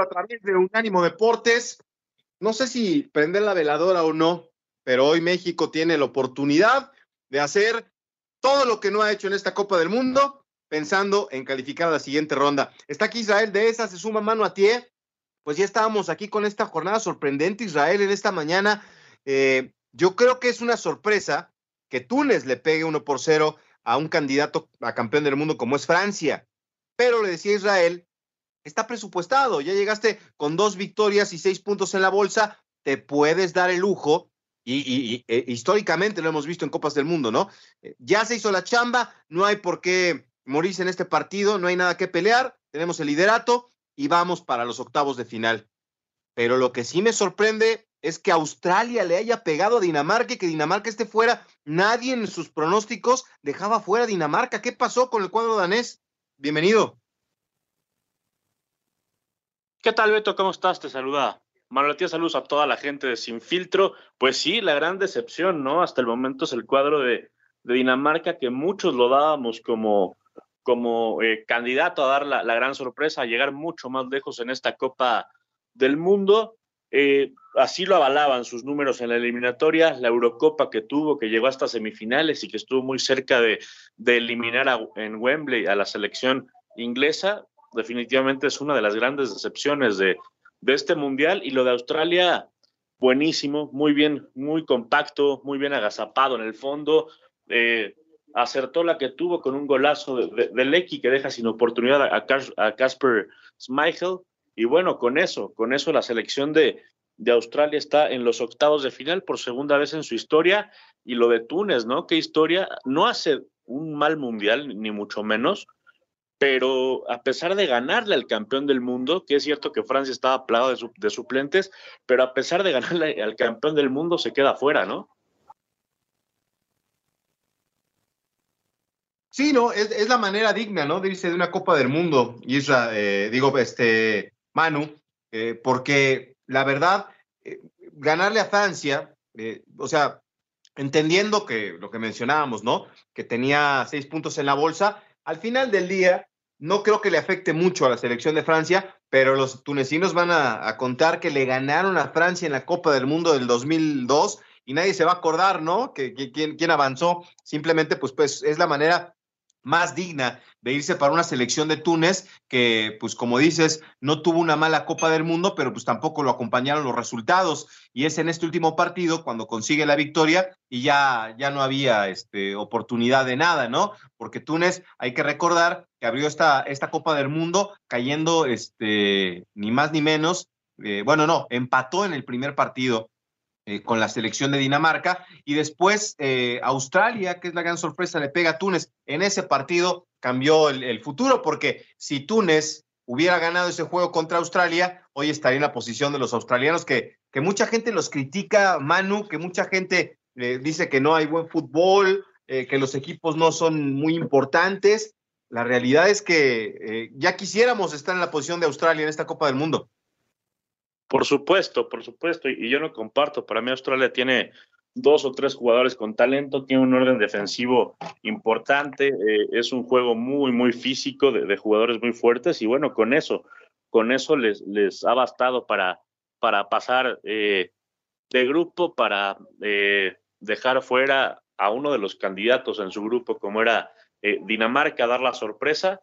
A través de Unánimo Deportes. No sé si prender la veladora o no, pero hoy México tiene la oportunidad de hacer todo lo que no ha hecho en esta Copa del Mundo, pensando en calificar a la siguiente ronda. Está aquí Israel de esa, se suma mano a ti. Pues ya estábamos aquí con esta jornada sorprendente, Israel, en esta mañana. Eh, yo creo que es una sorpresa que Túnez le pegue uno por cero a un candidato a campeón del mundo como es Francia. Pero le decía Israel está presupuestado. Ya llegaste con dos victorias y seis puntos en la bolsa, te puedes dar el lujo. Y, e, históricamente lo hemos visto en Copas del Mundo, ¿no? Eh, ya se hizo la chamba, no hay por qué morirse en este partido, no hay nada que pelear, tenemos el liderato y vamos para los octavos de final. Pero lo que sí me sorprende es que Australia le haya pegado a Dinamarca y que Dinamarca esté fuera. Nadie en sus pronósticos dejaba fuera a Dinamarca. ¿Qué pasó con el cuadro danés? Bienvenido. ¿Qué tal, Beto? ¿Cómo estás? Te saluda Tías, saludos a toda la gente de Sin Filtro. Pues sí, la gran decepción, ¿no? Hasta el momento es el cuadro de, Dinamarca que muchos lo dábamos como, como eh, candidato a dar la, gran sorpresa, a llegar mucho más lejos en esta Copa del Mundo. Eh, así lo avalaban sus números en la eliminatoria, la Eurocopa que tuvo, que llegó hasta semifinales y que estuvo muy cerca de, eliminar en Wembley a la selección inglesa, definitivamente es una de las grandes decepciones de, este mundial. Y lo de Australia, buenísimo, muy bien, muy compacto, muy bien agazapado en el fondo. Eh, acertó la que tuvo con un golazo de, de, Lecky que deja sin oportunidad a Casper Schmeichel. Y bueno, con eso, con eso la selección de, de Australia está en los octavos de final por segunda vez en su historia. Y lo de Túnez, ¿no? ¿Qué historia? No hace un mal mundial, ni mucho menos, pero a pesar de ganarle al campeón del mundo, que es cierto que Francia estaba plagado de, suplentes, pero a pesar de ganarle al campeón del mundo se queda fuera, ¿no? Sí, no, es, la manera digna, ¿no? De irse de una Copa del Mundo, y eh, digo, este, Manu, eh, porque la verdad, eh, ganarle a Francia, o sea, entendiendo que lo que mencionábamos, ¿no? Que tenía seis puntos en la bolsa, al final del día, no creo que le afecte mucho a la selección de Francia, pero los tunecinos van a, contar que le ganaron a Francia en la Copa del Mundo del 2002 y nadie se va a acordar, ¿no? Que, quién, avanzó. Simplemente, pues, pues es la manera más digna de irse para una selección de Túnez que, pues como dices, no tuvo una mala Copa del Mundo, pero pues tampoco lo acompañaron los resultados. Y es en este último partido cuando consigue la victoria y ya, ya no había este, oportunidad de nada, ¿no? Porque Túnez, hay que recordar que abrió esta, esta Copa del Mundo cayendo este, ni más ni menos, eh, bueno, no, empató en el primer partido eh, con la selección de Dinamarca. Y después eh, Australia, que es la gran sorpresa, le pega a Túnez. En ese partido cambió el, futuro, porque si Túnez hubiera ganado ese juego contra Australia, hoy estaría en la posición de los australianos, que, que mucha gente los critica, Manu, que mucha gente dice que no hay buen fútbol, que los equipos no son muy importantes. La realidad es que ya quisiéramos estar en la posición de Australia en esta Copa del Mundo. Por supuesto, por supuesto, y yo no comparto. Para mí Australia tiene dos o tres jugadores con talento, tiene un orden defensivo importante, eh, es un juego muy, muy físico de, jugadores muy fuertes y bueno, con eso, con eso les, les ha bastado para, para pasar eh, de grupo, para eh, dejar fuera a uno de los candidatos en su grupo como era Dinamarca, dar la sorpresa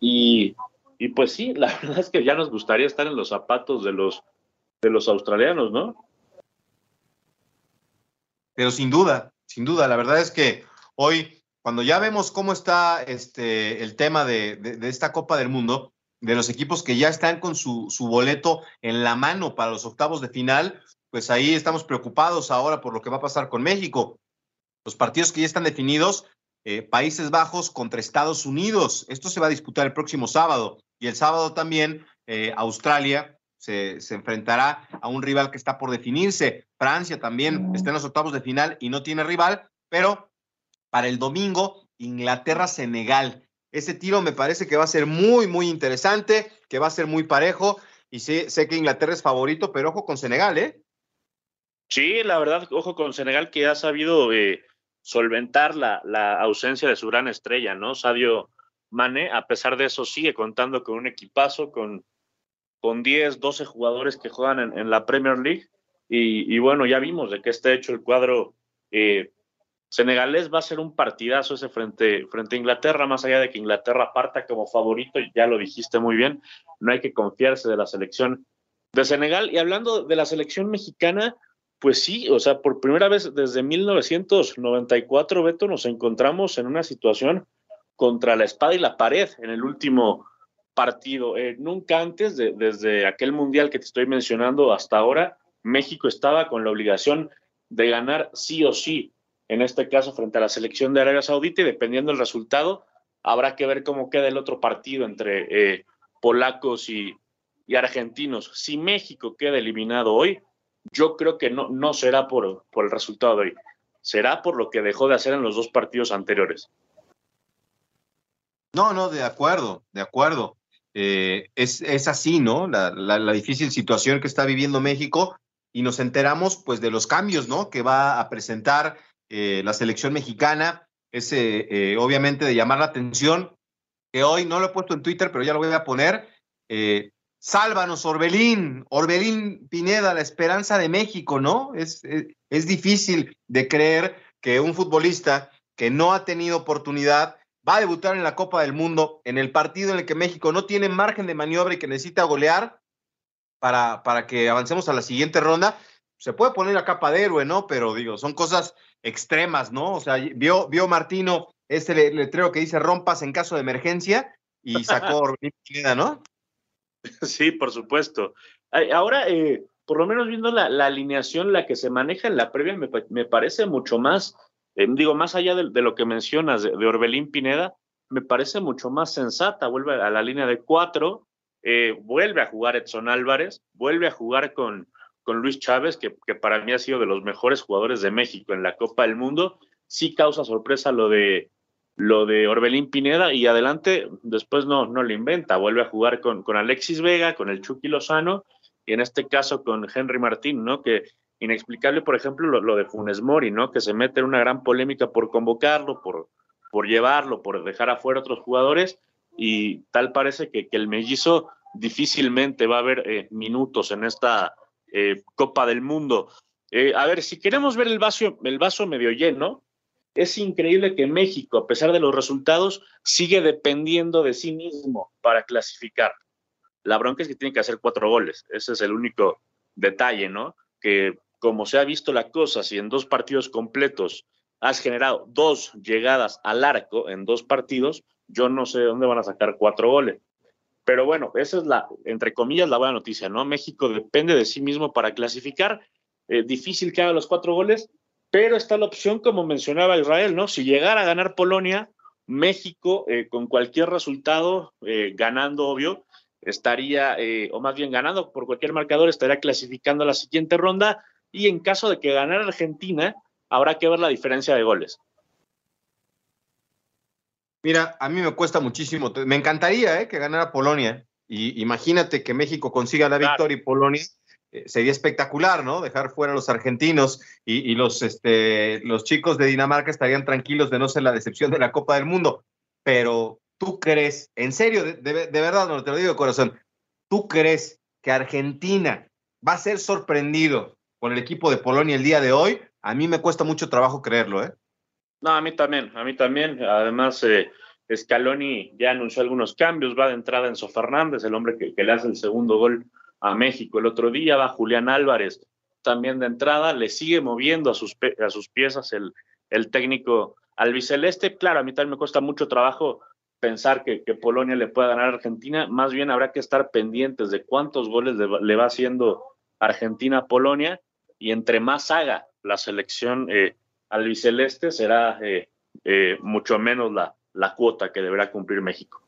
y y pues sí, la verdad es que ya nos gustaría estar en los zapatos de los, de los australianos, ¿no? Pero sin duda, sin duda, la verdad es que hoy, cuando ya vemos cómo está este, el tema de, esta Copa del Mundo, de los equipos que ya están con su, su boleto en la mano para los octavos de final, pues ahí estamos preocupados ahora por lo que va a pasar con México. Los partidos que ya están definidos, eh, Países Bajos contra Estados Unidos. Esto se va a disputar el próximo sábado. Y el sábado también eh, Australia se, enfrentará a un rival que está por definirse. Francia también está en los octavos de final y no tiene rival, pero para el domingo, Inglaterra-Senegal. Ese tiro me parece que va a ser muy, muy interesante, que va a ser muy parejo. Y sé, sé que Inglaterra es favorito, pero ojo con Senegal, ¿eh? Sí, la verdad, ojo con Senegal que ha sabido eh, solventar la, la, ausencia de su gran estrella, ¿no? Sadio Mane, a pesar de eso, sigue contando con un equipazo, con, con 10, 12 jugadores que juegan en, la Premier League. Y, y, bueno, ya vimos de qué está hecho el cuadro eh, senegalés. Va a ser un partidazo ese frente, frente a Inglaterra, más allá de que Inglaterra parta como favorito, ya lo dijiste muy bien, no hay que confiarse de la selección de Senegal. Y hablando de la selección mexicana, pues sí, o sea, por primera vez desde 1994, Beto, nos encontramos en una situación contra la espada y la pared en el último partido. Eh, nunca antes, de, desde aquel mundial que te estoy mencionando hasta ahora, México estaba con la obligación de ganar sí o sí, en este caso frente a la selección de Arabia Saudita, y dependiendo del resultado, habrá que ver cómo queda el otro partido entre eh, polacos y, argentinos. Si México queda eliminado hoy, yo creo que no, no será por, por el resultado de hoy, será por lo que dejó de hacer en los dos partidos anteriores. No, no, de acuerdo, de acuerdo. Eh, es, es, así, ¿no? La, la, difícil situación que está viviendo México y nos enteramos pues de los cambios, ¿no? Que va a presentar eh, la selección mexicana. Es eh, obviamente de llamar la atención que hoy no lo he puesto en Twitter, pero ya lo voy a poner. Sálvanos, Orbelín, Orbelín Pineda, la esperanza de México, ¿no? Es, es, difícil de creer que un futbolista que no ha tenido oportunidad va a debutar en la Copa del Mundo, en el partido en el que México no tiene margen de maniobra y que necesita golear para, para que avancemos a la siguiente ronda. Se puede poner la capa de héroe, ¿no? Pero digo, son cosas extremas, ¿no? O sea, vio, vio Martino este letrero que dice rompas en caso de emergencia y sacó Orbelín Pineda, ¿no? Sí, por supuesto. Ahora, eh, por lo menos viendo la, alineación, la que se maneja en la previa, me, parece mucho más eh, digo, más allá de, lo que mencionas de, de, Orbelín Pineda, me parece mucho más sensata. Vuelve a la línea de cuatro, eh, vuelve a jugar Edson Álvarez, vuelve a jugar con, con Luis Chávez, que, que, para mí ha sido de los mejores jugadores de México en la Copa del Mundo. Sí causa sorpresa lo de, lo de Orbelín Pineda y adelante después no, no lo inventa. Vuelve a jugar con, con Alexis Vega, con el Chucky Lozano y en este caso con Henry Martín, ¿no? Que inexplicable, por ejemplo, lo, lo, de Funes Mori, ¿no? Que se mete en una gran polémica por convocarlo, por, por llevarlo, por dejar afuera otros jugadores, y tal parece que, que el mellizo difícilmente va a haber eh, minutos en esta eh, Copa del Mundo. Eh, a ver, si queremos ver el vaso, el vaso medio lleno, es increíble que México, a pesar de los resultados, sigue dependiendo de sí mismo para clasificar. La bronca es que tiene que hacer cuatro goles. Ese es el único detalle, ¿no? Que como se ha visto la cosa, si en dos partidos completos has generado dos llegadas al arco en dos partidos, yo no sé dónde van a sacar cuatro goles. Pero bueno, esa es la, entre comillas, la buena noticia, ¿no? México depende de sí mismo para clasificar. Eh, difícil que haga los cuatro goles, pero está la opción, como mencionaba Israel, ¿no? Si llegara a ganar Polonia, México, eh, con cualquier resultado, eh, ganando, obvio, estaría, eh, o más bien ganando por cualquier marcador, estaría clasificando a la siguiente ronda y en caso de que ganara Argentina, habrá que ver la diferencia de goles. Mira, a mí me cuesta muchísimo. Me encantaría eh, que ganara Polonia. Y imagínate que México consiga la victoria y Polonia. Eh, sería espectacular, ¿no? Dejar fuera a los argentinos y, los, este, los chicos de Dinamarca estarían tranquilos de no ser la decepción de la Copa del Mundo. Pero tú crees, en serio, de, de, de verdad, no te lo digo de corazón, tú crees que Argentina va a ser sorprendido con el equipo de Polonia el día de hoy, a mí me cuesta mucho trabajo creerlo, ¿eh? No, a mí también, a mí también. Además, eh, Scaloni ya anunció algunos cambios, va de entrada Enzo Fernández, el hombre que, que, le hace el segundo gol a México el otro día, va Julián Álvarez también de entrada, le sigue moviendo a sus, a sus piezas el, el técnico albiceleste. Claro, a mí también me cuesta mucho trabajo pensar que, que, Polonia le pueda ganar a Argentina, más bien habrá que estar pendientes de cuántos goles le, va haciendo Argentina a Polonia y entre más haga la selección eh, albiceleste, será eh, eh, mucho menos la, la, cuota que deberá cumplir México.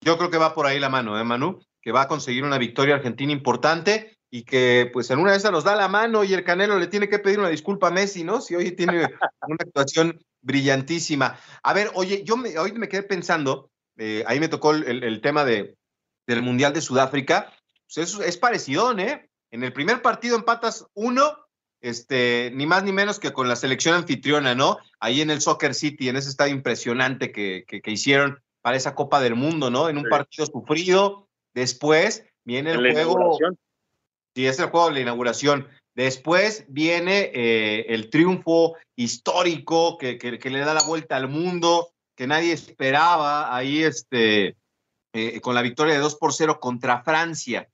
Yo creo que va por ahí la mano, ¿eh, Manu? Que va a conseguir una victoria argentina importante y que pues en una de esas nos da la mano y el Canelo le tiene que pedir una disculpa a Messi, ¿no? Si hoy tiene una actuación brillantísima. A ver, oye, yo me, hoy me quedé pensando, eh, ahí me tocó el, el, tema de, del Mundial de Sudáfrica, pues es, es parecido, ¿eh? En el primer partido empatas uno, este, ni más ni menos que con la selección anfitriona, ¿no? Ahí en el Soccer City, en ese estadio impresionante que, que, que hicieron para esa Copa del Mundo, ¿no? En un sí. partido sufrido. Después viene el juego. Sí, es el juego de la inauguración. Después viene eh, el triunfo histórico que, que, que, le da la vuelta al mundo, que nadie esperaba ahí este, eh, con la victoria de 2 por 0 contra Francia.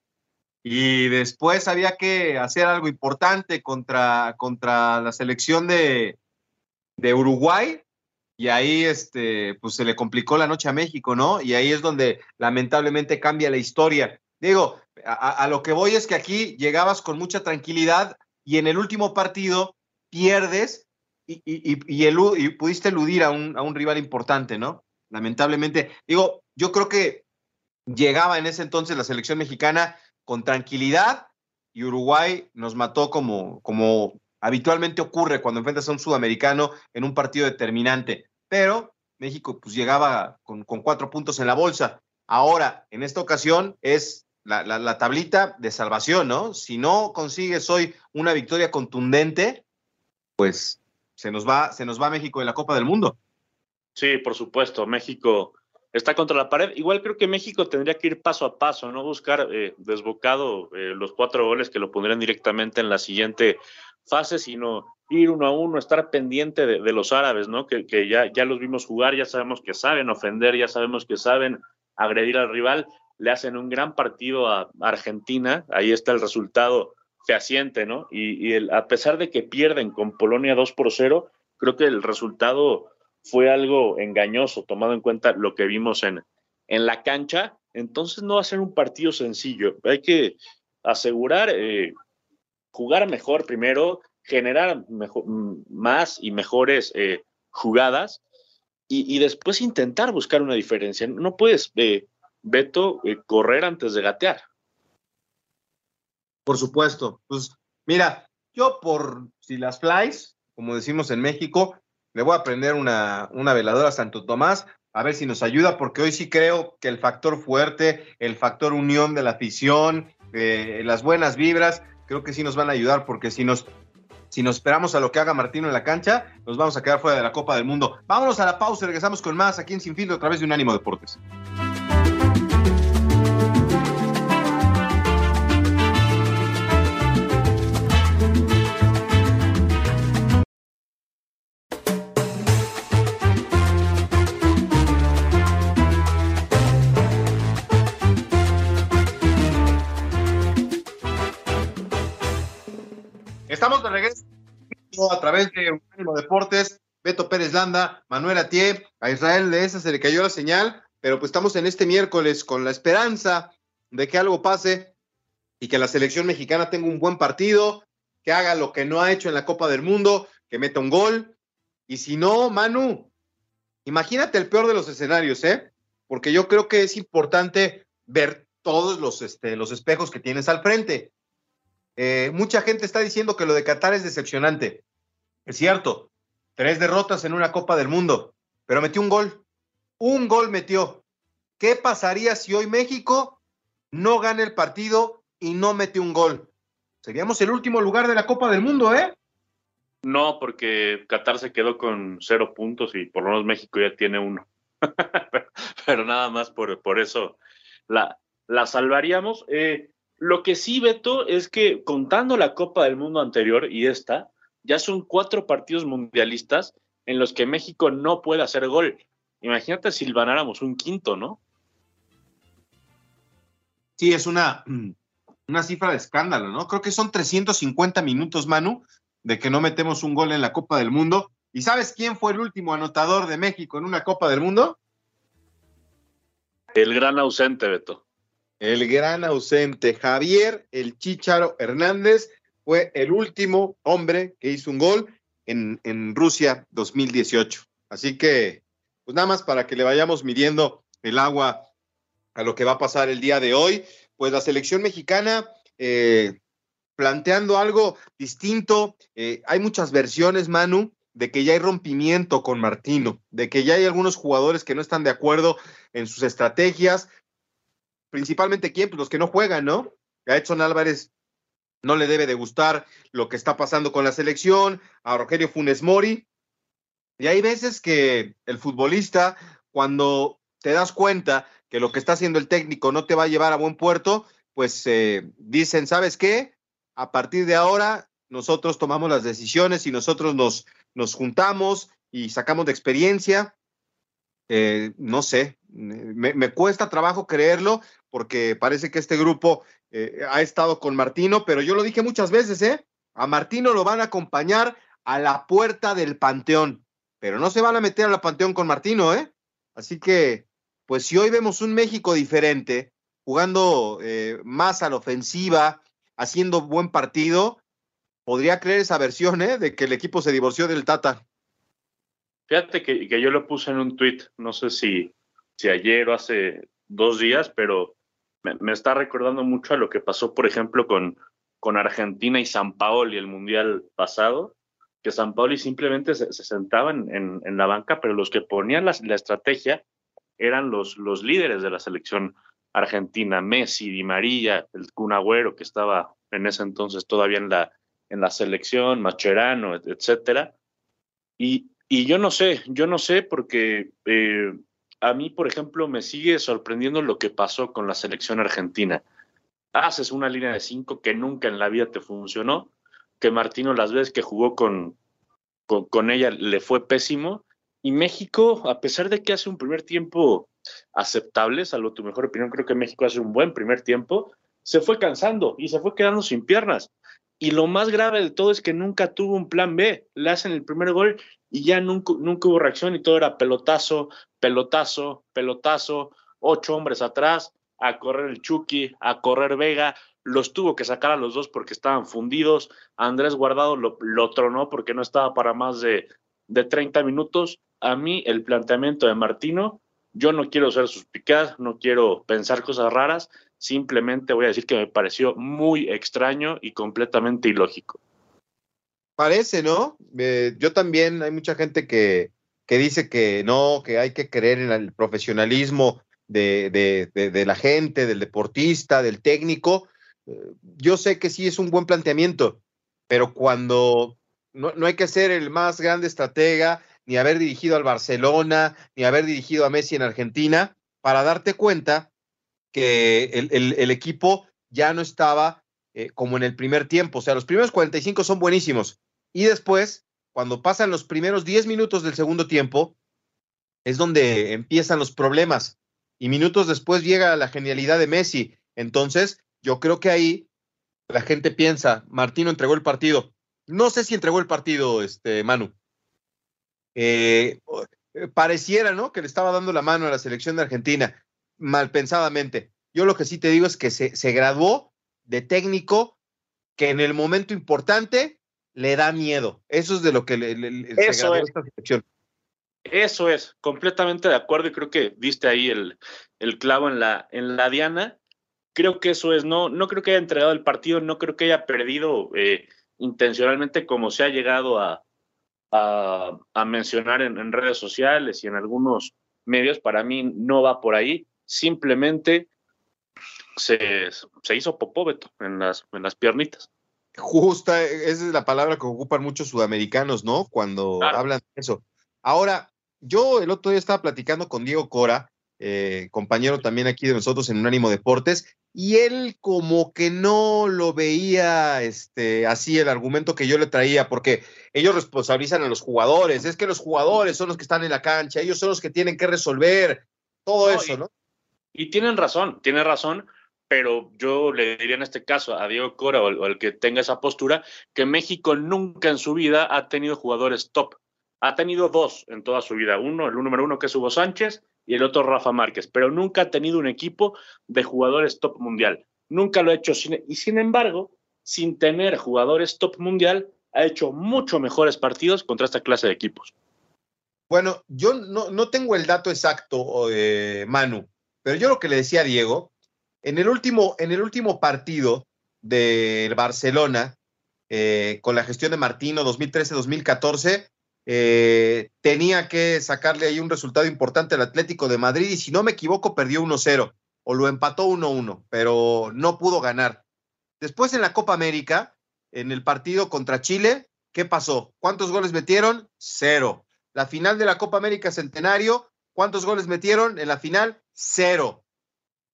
Y después había que hacer algo importante contra, contra la selección de, de Uruguay. Y ahí este, pues se le complicó la noche a México, ¿no? Y ahí es donde lamentablemente cambia la historia. Digo, a, lo que voy es que aquí llegabas con mucha tranquilidad y en el último partido pierdes y, y, y pudiste eludir a un, a un, rival importante, ¿no? Lamentablemente. Digo, yo creo que llegaba en ese entonces la selección mexicana con tranquilidad y Uruguay nos mató como, como habitualmente ocurre cuando enfrentas a un sudamericano en un partido determinante. Pero México pues llegaba con, con cuatro puntos en la bolsa. Ahora, en esta ocasión es la, la, la, tablita de salvación, ¿no? Si no consigues hoy una victoria contundente, pues se nos va, se nos va México en la Copa del Mundo. Sí, por supuesto. México está contra la pared. Igual creo que México tendría que ir paso a paso, no buscar eh, desbocado eh, los cuatro goles que lo pondrían directamente en la siguiente fase, sino ir uno a uno, estar pendiente de, los árabes, ¿no? Que, ya, ya los vimos jugar, ya sabemos que saben ofender, ya sabemos que saben agredir al rival le hacen un gran partido a Argentina, ahí está el resultado fehaciente, ¿no? Y, a pesar de que pierden con Polonia 2 por 0, creo que el resultado fue algo engañoso, tomado en cuenta lo que vimos en, en la cancha. Entonces no va a ser un partido sencillo. Hay que asegurar, eh, jugar mejor primero, generar más y mejores eh, jugadas y, y, después intentar buscar una diferencia. No puedes eh, Beto, eh, correr antes de gatear. Por supuesto. Pues mira, yo por si las flies, como decimos en México, le voy a prender una, una veladora a Santo Tomás, a ver si nos ayuda, porque hoy sí creo que el factor fuerte, el factor unión de la afición, eh, las buenas vibras, creo que sí nos van a ayudar, porque si nos, si nos esperamos a lo que haga Martino en la cancha, nos vamos a quedar fuera de la Copa del Mundo. Vámonos a la pausa y regresamos con más aquí en Sin a través de Unánimo Deportes. Deportes, Beto Pérez Landa, Manuel Atié, a Israel de esa se le cayó la señal, pero pues estamos en este miércoles con la esperanza de que algo pase y que la selección mexicana tenga un buen partido, que haga lo que no ha hecho en la Copa del Mundo, que meta un gol. Y si no, Manu, imagínate el peor de los escenarios, ¿eh? Porque yo creo que es importante ver todos los, este, los espejos que tienes al frente. Eh, mucha gente está diciendo que lo de Qatar es decepcionante. Es cierto, tres derrotas en una Copa del Mundo, pero metió un gol. Un gol metió. ¿Qué pasaría si hoy México no gana el partido y no mete un gol? Seríamos el último lugar de la Copa del Mundo, ¿eh? No, porque Qatar se quedó con cero puntos y por lo menos México ya tiene uno. pero nada más por, eso la, la salvaríamos. Eh, lo que sí, Beto, es que contando la Copa del Mundo anterior y esta, ya son cuatro partidos mundialistas en los que México no puede hacer gol. Imagínate si ganáramos un quinto, ¿no? Sí, es una, una cifra de escándalo, ¿no? Creo que son 350 minutos, Manu, de que no metemos un gol en la Copa del Mundo. ¿Y sabes quién fue el último anotador de México en una Copa del Mundo? El gran ausente, Beto. El gran ausente, Javier El Chicharo Hernández, fue el último hombre que hizo un gol en, en Rusia 2018. Así que, pues nada más para que le vayamos midiendo el agua a lo que va a pasar el día de hoy. Pues la selección mexicana eh, planteando algo distinto. Eh, hay muchas versiones, Manu, de que ya hay rompimiento con Martino, de que ya hay algunos jugadores que no están de acuerdo en sus estrategias. Principalmente, ¿quién? Pues los que no juegan, ¿no? Edson Álvarez no le debe de gustar lo que está pasando con la selección, a Rogelio Funes Mori. Y hay veces que el futbolista, cuando te das cuenta que lo que está haciendo el técnico no te va a llevar a buen puerto, pues eh, dicen, ¿sabes qué? A partir de ahora nosotros tomamos las decisiones y nosotros nos, nos juntamos y sacamos de experiencia. Eh, no sé, me, cuesta trabajo creerlo porque parece que este grupo eh, ha estado con Martino, pero yo lo dije muchas veces, ¿eh? A Martino lo van a acompañar a la puerta del Panteón, pero no se van a meter a la Panteón con Martino, ¿eh? Así que pues si hoy vemos un México diferente, jugando eh, más a la ofensiva, haciendo buen partido, podría creer esa versión ¿eh? de que el equipo se divorció del Tata. Fíjate que, que yo lo puse en un tweet, no sé si, si ayer o hace dos días, pero me, me, está recordando mucho a lo que pasó, por ejemplo, con, con Argentina y San Paolo y el Mundial pasado, que San Paolo simplemente se, se sentaba en, en, en, la banca, pero los que ponían la, la estrategia eran los, los líderes de la selección argentina, Messi, Di María, el Kun Agüero, que estaba en ese entonces todavía en la, en la selección, Macherano, etcétera. Y, y yo no sé, yo no sé porque eh, a mí, por ejemplo, me sigue sorprendiendo lo que pasó con la selección argentina. Haces una línea de cinco que nunca en la vida te funcionó, que Martino las veces que jugó con, con, con ella le fue pésimo, y México, a pesar de que hace un primer tiempo aceptable, salvo tu mejor opinión, creo que México hace un buen primer tiempo, se fue cansando y se fue quedando sin piernas. Y lo más grave de todo es que nunca tuvo un plan B. Le hacen el primer gol y ya nunca, nunca hubo reacción y todo era pelotazo, pelotazo, pelotazo, ocho hombres atrás, a correr el Chucky, a correr Vega. Los tuvo que sacar a los dos porque estaban fundidos. Andrés Guardado lo, lo tronó porque no estaba para más de, de 30 minutos a mí el planteamiento de Martino, yo no quiero ser suspicaz, no quiero pensar cosas raras, simplemente voy a decir que me pareció muy extraño y completamente ilógico. Parece, ¿no? Eh, yo también, hay mucha gente que, que, dice que no, que hay que creer en el profesionalismo de, de, de, de la gente, del deportista, del técnico. Eh, yo sé que sí es un buen planteamiento, pero cuando no, no hay que ser el más grande estratega, ni haber dirigido al Barcelona, ni haber dirigido a Messi en Argentina, para darte cuenta que el, el, equipo ya no estaba eh, como en el primer tiempo. O sea, los primeros 45 son buenísimos. Y después, cuando pasan los primeros 10 minutos del segundo tiempo, es donde empiezan los problemas. Y minutos después llega la genialidad de Messi. Entonces, yo creo que ahí la gente piensa, Martino entregó el partido. No sé si entregó el partido, este, Manu. Eh, pareciera, ¿no? Que le estaba dando la mano a la selección de Argentina, mal pensadamente. Yo lo que sí te digo es que se graduó de técnico que en el momento importante le da miedo. Eso es de lo que le, le Eso es. esta selección. Eso es, completamente de acuerdo y creo que diste ahí el, el clavo en la, en la diana. Creo que eso es, no, no creo que haya entregado el partido, no creo que haya perdido eh, intencionalmente como se ha llegado a, a, a mencionar en, en, redes sociales y en algunos medios, para mí no va por ahí. Simplemente se, se hizo popóbeto en las, en las piernitas. Justa, esa es la palabra que ocupan muchos sudamericanos, ¿no? Cuando claro. hablan de eso. Ahora, yo el otro día estaba platicando con Diego Cora, eh, compañero también aquí de nosotros en Unánimo Deportes, y él como que no lo veía este, así el argumento que yo le traía, porque ellos responsabilizan a los jugadores, es que los jugadores son los que están en la cancha, ellos son los que tienen que resolver todo no, eso, y, ¿no? Y tienen razón, tiene razón, pero yo le diría en este caso a Diego Cora o o al que tenga esa postura, que México nunca en su vida ha tenido jugadores top. Ha tenido dos en toda su vida. Uno, el número uno que es Hugo Sánchez, y el otro Rafa Márquez, pero nunca ha tenido un equipo de jugadores top mundial. Nunca lo ha hecho. Sin, y sin embargo, sin tener jugadores top mundial, ha hecho mucho mejores partidos contra esta clase de equipos. Bueno, yo no, no tengo el dato exacto, eh, Manu, pero yo lo que le decía a Diego, en el último, en el último partido del Barcelona, eh, con la gestión de Martino 2013-2014, eh, tenía que sacarle ahí un resultado importante al Atlético de Madrid y si no me equivoco perdió 1-0 o lo empató 1-1, pero no pudo ganar. Después en la Copa América, en el partido contra Chile, ¿qué pasó? ¿Cuántos goles metieron? Cero. La final de la Copa América Centenario, ¿cuántos goles metieron? En la final, cero.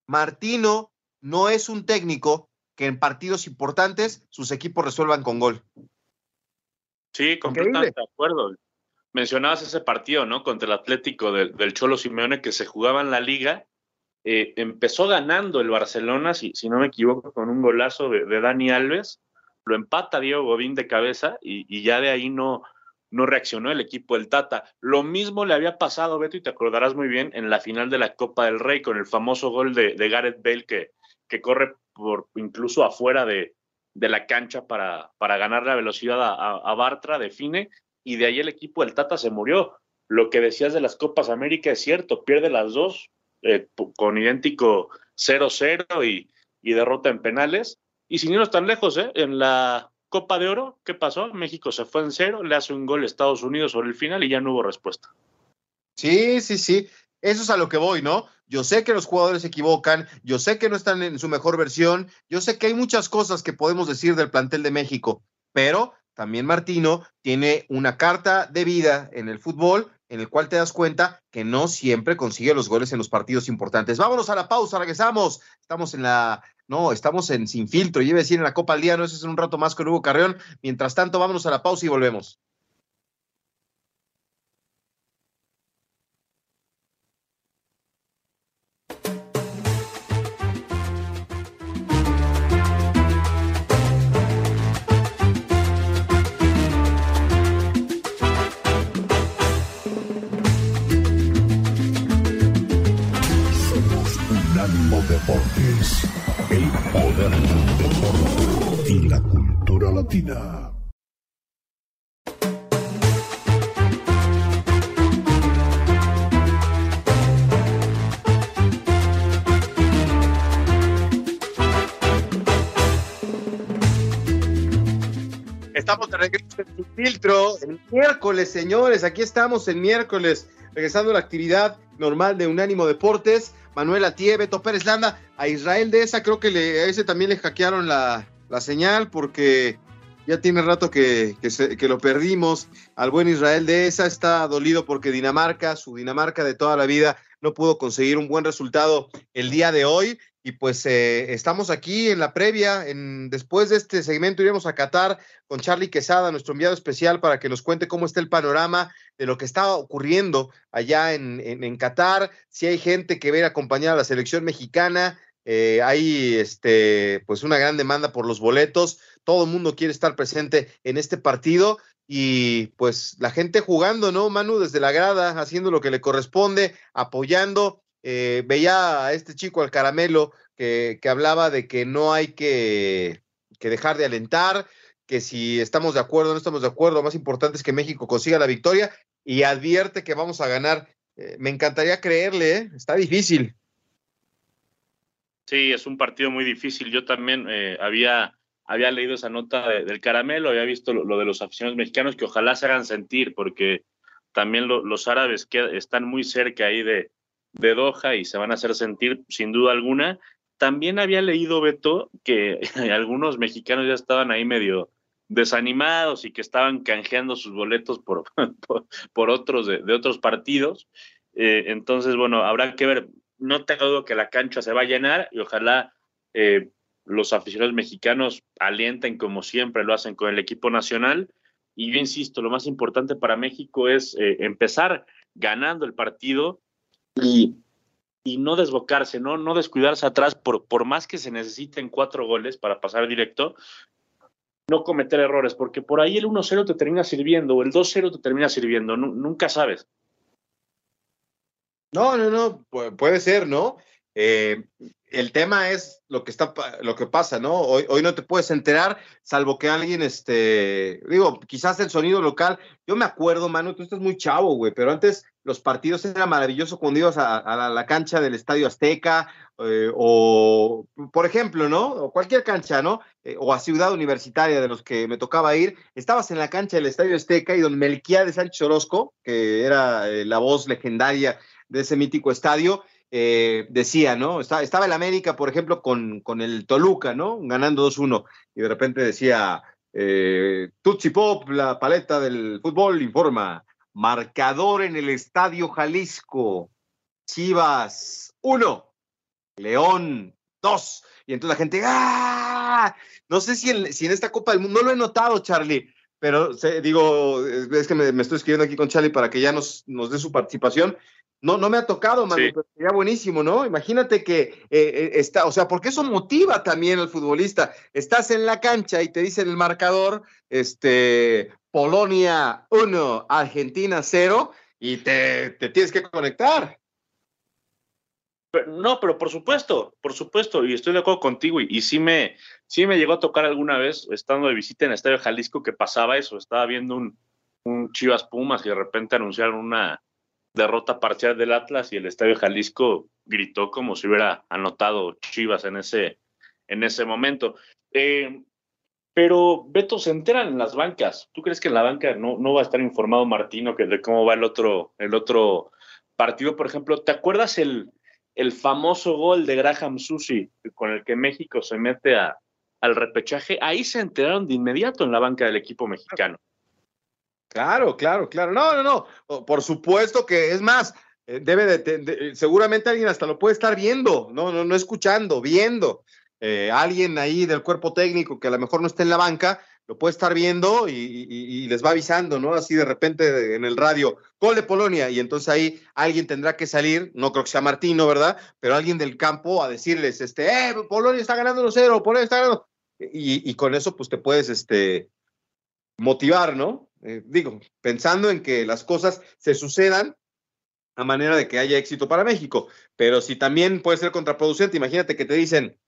Martino no es un técnico que en partidos importantes sus equipos resuelvan con gol. Sí, completamente de acuerdo. Mencionabas ese partido, ¿no? Contra el Atlético del, Cholo Simeone que se jugaba en la liga. Eh, empezó ganando el Barcelona, si, si, no me equivoco, con un golazo de, Dani Alves. Lo empata Diego Godín de cabeza y, ya de ahí no, no reaccionó el equipo del Tata. Lo mismo le había pasado, Beto, y te acordarás muy bien, en la final de la Copa del Rey con el famoso gol de, de Gareth Bale que, que corre por incluso afuera de, la cancha para, para, ganar la velocidad a, Bartra, define, y de ahí el equipo del Tata se murió. Lo que decías de las Copas América es cierto, pierde las dos eh, con idéntico 0-0 y, y, derrota en penales. Y sin irnos tan lejos, ¿eh? en la Copa de Oro, ¿qué pasó? México se fue en cero, le hace un gol a Estados Unidos sobre el final y ya no hubo respuesta. Sí, sí, sí. Eso es a lo que voy, ¿no? Yo sé que los jugadores se equivocan, yo sé que no están en su mejor versión, yo sé que hay muchas cosas que podemos decir del plantel de México, pero también Martino tiene una carta de vida en el fútbol en el cual te das cuenta que no siempre consigue los goles en los partidos importantes. Vámonos a la pausa, regresamos. Estamos en la, no, estamos en Sin Filtro, yo iba a decir en la Copa al Día, no, eso es un rato más con Hugo Carreón. Mientras tanto, vámonos a la pausa y volvemos. Estamos de regreso en filtro. El miércoles, señores, aquí estamos el miércoles, regresando a la actividad normal de Unánimo Deportes. Manuel Atié, Beto Pérez Landa, a Israel de esa creo que a ese también le hackearon la, señal porque ya tiene rato que, que, lo perdimos. Al buen Israel de esa está dolido porque Dinamarca, su Dinamarca de toda la vida, no pudo conseguir un buen resultado el día de hoy. Y pues eh, estamos aquí en la previa. En, después de este segmento iremos a Qatar con Charlie Quesada, nuestro enviado especial, para que nos cuente cómo está el panorama de lo que está ocurriendo allá en, en, Qatar. Si hay gente que ve acompañar a la selección mexicana, eh, hay este, pues una gran demanda por los boletos. Todo el mundo quiere estar presente en este partido y pues la gente jugando, ¿no, Manu? Desde la grada, haciendo lo que le corresponde, apoyando eh, veía a este chico, al caramelo, que, hablaba de que no hay que, dejar de alentar, que si estamos de acuerdo o no estamos de acuerdo, lo más importante es que México consiga la victoria y advierte que vamos a ganar. Eh, me encantaría creerle, ¿eh? está difícil. Sí, es un partido muy difícil. Yo también había, había leído esa nota del caramelo, había visto lo, de los aficionados mexicanos que ojalá se hagan sentir, porque también los árabes que están muy cerca ahí de, de Doha y se van a hacer sentir sin duda alguna. También había leído, Beto, que algunos mexicanos ya estaban ahí medio desanimados y que estaban canjeando sus boletos por, por, otros de, otros partidos. Eh, entonces, bueno, habrá que ver. No tengo duda que la cancha se va a llenar y ojalá eh, los aficionados mexicanos alienten como siempre lo hacen con el equipo nacional. Y yo insisto, lo más importante para México es eh, empezar ganando el partido y, y no desbocarse, ¿no? no descuidarse atrás, por, por más que se necesiten cuatro goles para pasar directo, no cometer errores, porque por ahí el 1-0 te termina sirviendo o el 2-0 te termina sirviendo, nunca sabes. No, no, no, puede ser, ¿no? Eh, el tema es lo que está, lo que pasa, ¿no? Hoy, hoy no te puedes enterar, salvo que alguien, este, digo, quizás el sonido local. Yo me acuerdo, mano, tú estás muy chavo, güey, pero antes los partidos eran maravillosos cuando ibas a, la, cancha del Estadio Azteca eh, o, por ejemplo, ¿no? O cualquier cancha, ¿no? Eh, o a Ciudad Universitaria de los que me tocaba ir. Estabas en la cancha del Estadio Azteca y don de Sánchez Orozco, que era eh, la voz legendaria de ese mítico estadio, decía, ¿no? Estaba, el América, por ejemplo, con, con el Toluca, ¿no? Ganando 2-1 y de repente decía, Tutsi Pop, la paleta del fútbol, informa Marcador en el Estadio Jalisco. Chivas, uno. León, dos. Y entonces la gente, ¡ah! No sé si en, si en esta Copa del Mundo, no lo he notado, Charlie, pero digo, es que me, estoy escribiendo aquí con Charlie para que ya nos, nos dé su participación. No, no me ha tocado, Manu, pero sería buenísimo, ¿no? Imagínate que eh, eh, está, o sea, porque eso motiva también al futbolista. Estás en la cancha y te dicen el marcador, este, Polonia 1, Argentina 0, y te, tienes que conectar. no, pero por supuesto, por supuesto, y estoy de acuerdo contigo, y, sí, me, sí me llegó a tocar alguna vez, estando de visita en el Estadio Jalisco, que pasaba eso, estaba viendo un, un Chivas Pumas y de repente anunciaron una derrota parcial del Atlas y el Estadio Jalisco gritó como si hubiera anotado Chivas en ese, en ese momento. Eh, pero Beto se enteran en las bancas. ¿Tú crees que en la banca no, no va a estar informado Martino que de cómo va el otro, el otro partido? Por ejemplo, ¿te acuerdas el, el famoso gol de Graham Susi con el que México se mete a, al repechaje? Ahí se enteraron de inmediato en la banca del equipo mexicano. Claro, claro, claro. No, no, no. Por supuesto que es más. Eh, debe de, seguramente alguien hasta lo puede estar viendo, no, no, no escuchando, viendo. Eh, alguien ahí del cuerpo técnico que a lo mejor no está en la banca, lo puede estar viendo y, les va avisando, ¿no? Así de repente en el radio, gol de Polonia, y entonces ahí alguien tendrá que salir, no creo que sea Martino, ¿verdad? Pero alguien del campo a decirles, este, eh, Polonia está ganando 1-0, Polonia está ganando. Y, con eso, pues te puedes, este, motivar, ¿no? Eh, digo, pensando en que las cosas se sucedan a manera de que haya éxito para México. Pero si también puede ser contraproducente, imagínate que te dicen,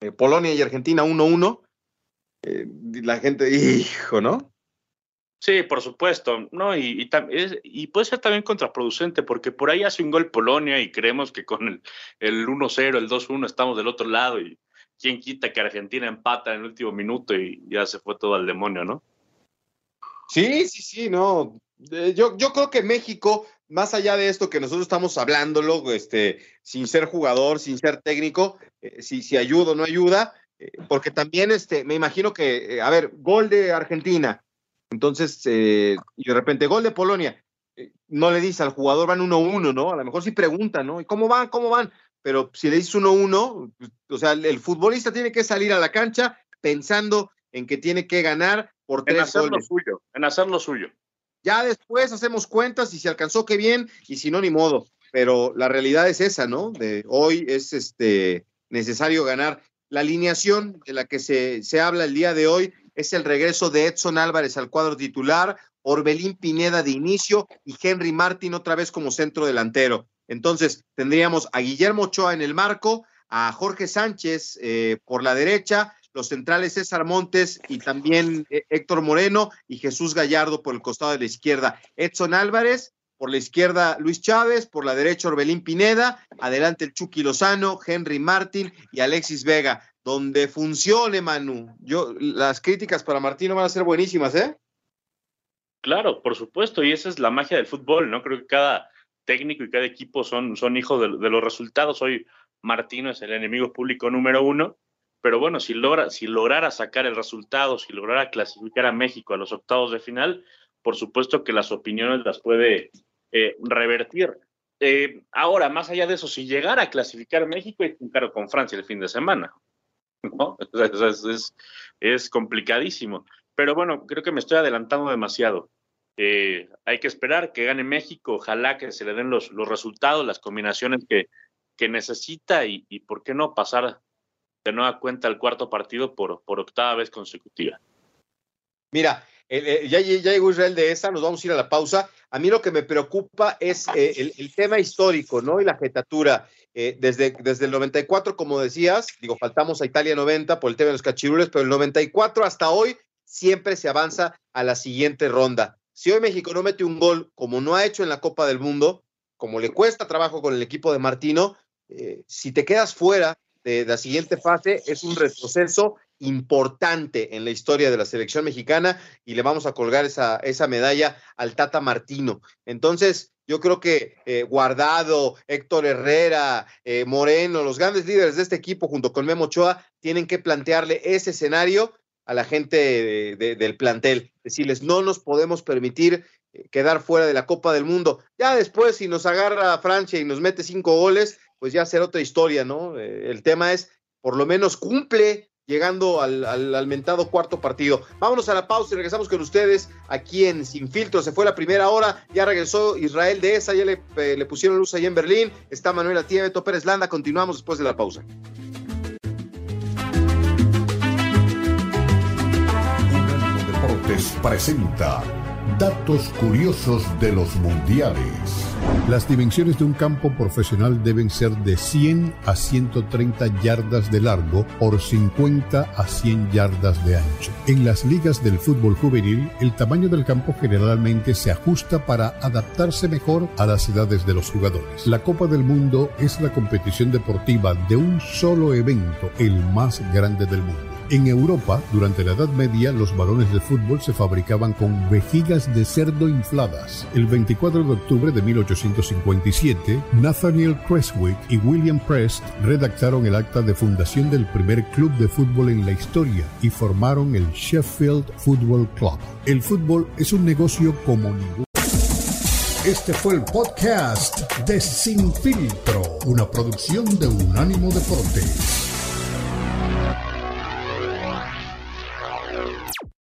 eh, Polonia y Argentina 1-1, eh, la gente, hijo, ¿no? Sí, por supuesto, ¿no? Y, y, puede ser también contraproducente, porque por ahí hace un gol Polonia y creemos que con el, el 1-0, el 2-1 estamos del otro lado y quién quita que Argentina empata en el último minuto y ya se fue todo al demonio, ¿no? Sí, sí, sí, no. Eh, yo, yo creo que México, más allá de esto que nosotros estamos hablándolo, este, sin ser jugador, sin ser técnico, eh, si, si ayuda o no ayuda, eh, porque también este, me imagino que, a ver, gol de Argentina, entonces, y de repente gol de Polonia, no le dice al jugador van 1-1, ¿no? A lo mejor sí pregunta, ¿no? ¿Y cómo van? ¿Cómo van? Pero si le dices 1-1, pues, o sea, el futbolista tiene que salir a la cancha pensando en que tiene que ganar por tres en hacer Lo suyo, en hacer lo suyo. Ya después hacemos cuentas y si alcanzó, qué bien, y si no, ni modo. Pero la realidad es esa, ¿no? De hoy es este necesario ganar. La alineación de la que se, se habla el día de hoy es el regreso de Edson Álvarez al cuadro titular, Orbelín Pineda de inicio y Henry Martín otra vez como centro delantero. Entonces, tendríamos a Guillermo Ochoa en el marco, a Jorge Sánchez eh, por la derecha, los centrales César Montes y también eh, Héctor Moreno y Jesús Gallardo por el costado de la izquierda. Edson Álvarez, por la izquierda Luis Chávez, por la derecha Orbelín Pineda, adelante el Chucky Lozano, Henry Martín y Alexis Vega. Donde funcione, Manu. Yo, las críticas para Martín van a ser buenísimas, ¿eh? Claro, por supuesto, y esa es la magia del fútbol, ¿no? Creo que cada técnico y cada equipo son, son hijos de, de los resultados. Hoy Martino es el enemigo público número uno pero bueno, si, logra, si lograra sacar el resultado, si lograra clasificar a México a los octavos de final, por supuesto que las opiniones las puede eh, revertir. Eh, ahora, más allá de eso, si llegara a clasificar México, hay que con Francia el fin de semana. es, complicadísimo. Pero bueno, creo que me estoy adelantando demasiado. Eh, hay que esperar que gane México, ojalá que se le den los, los resultados, las combinaciones que, que necesita y, y, por qué no pasar de nueva cuenta el cuarto partido por, por octava vez consecutiva. Mira, ya, ya, llegó Israel de esa, nos vamos a ir a la pausa. A mí lo que me preocupa es eh, el, tema histórico, ¿no? Y la jetatura. Eh, desde, desde el 94, como decías, digo, faltamos a Italia 90 por el tema de los cachirules, pero el 94 hasta hoy siempre se avanza a la siguiente ronda. si hoy México no mete un gol como no ha hecho en la Copa del Mundo, como le cuesta trabajo con el equipo de Martino, eh, si te quedas fuera de la siguiente fase, es un retroceso importante en la historia de la selección mexicana y le vamos a colgar esa, esa medalla al Tata Martino. Entonces, yo creo que eh, Guardado, Héctor Herrera, eh, Moreno, los grandes líderes de este equipo junto con Memo Ochoa tienen que plantearle ese escenario a la gente del plantel. Decirles, no nos podemos permitir eh, quedar fuera de la Copa del Mundo. Ya después, si nos agarra Francia y nos mete cinco goles, pues ya será otra historia, ¿no? el tema es, por lo menos cumple llegando al, al, mentado cuarto partido. Vámonos a la pausa y regresamos con ustedes aquí en Sin Filtro. Se fue la primera hora, ya regresó Israel de esa, ya le, eh, le pusieron luz ahí en Berlín. Está Manuel Atía, Beto Pérez Landa. Continuamos después de la pausa. Deportes presenta Datos curiosos de los mundiales. Las dimensiones de un campo profesional deben ser de 100 a 130 yardas de largo por 50 a 100 yardas de ancho. En las ligas del fútbol juvenil, el tamaño del campo generalmente se ajusta para adaptarse mejor a las edades de los jugadores. La Copa del Mundo es la competición deportiva de un solo evento, el más grande del mundo. En Europa, durante la Edad Media, los balones de fútbol se fabricaban con vejigas de cerdo infladas. El 24 de octubre de 1857, Nathaniel Creswick y William Prest redactaron el acta de fundación del primer club de fútbol en la historia y formaron el Sheffield Football Club. El fútbol es un negocio como este fue el podcast de Sin Filtro, una producción de Unánimo Deportes.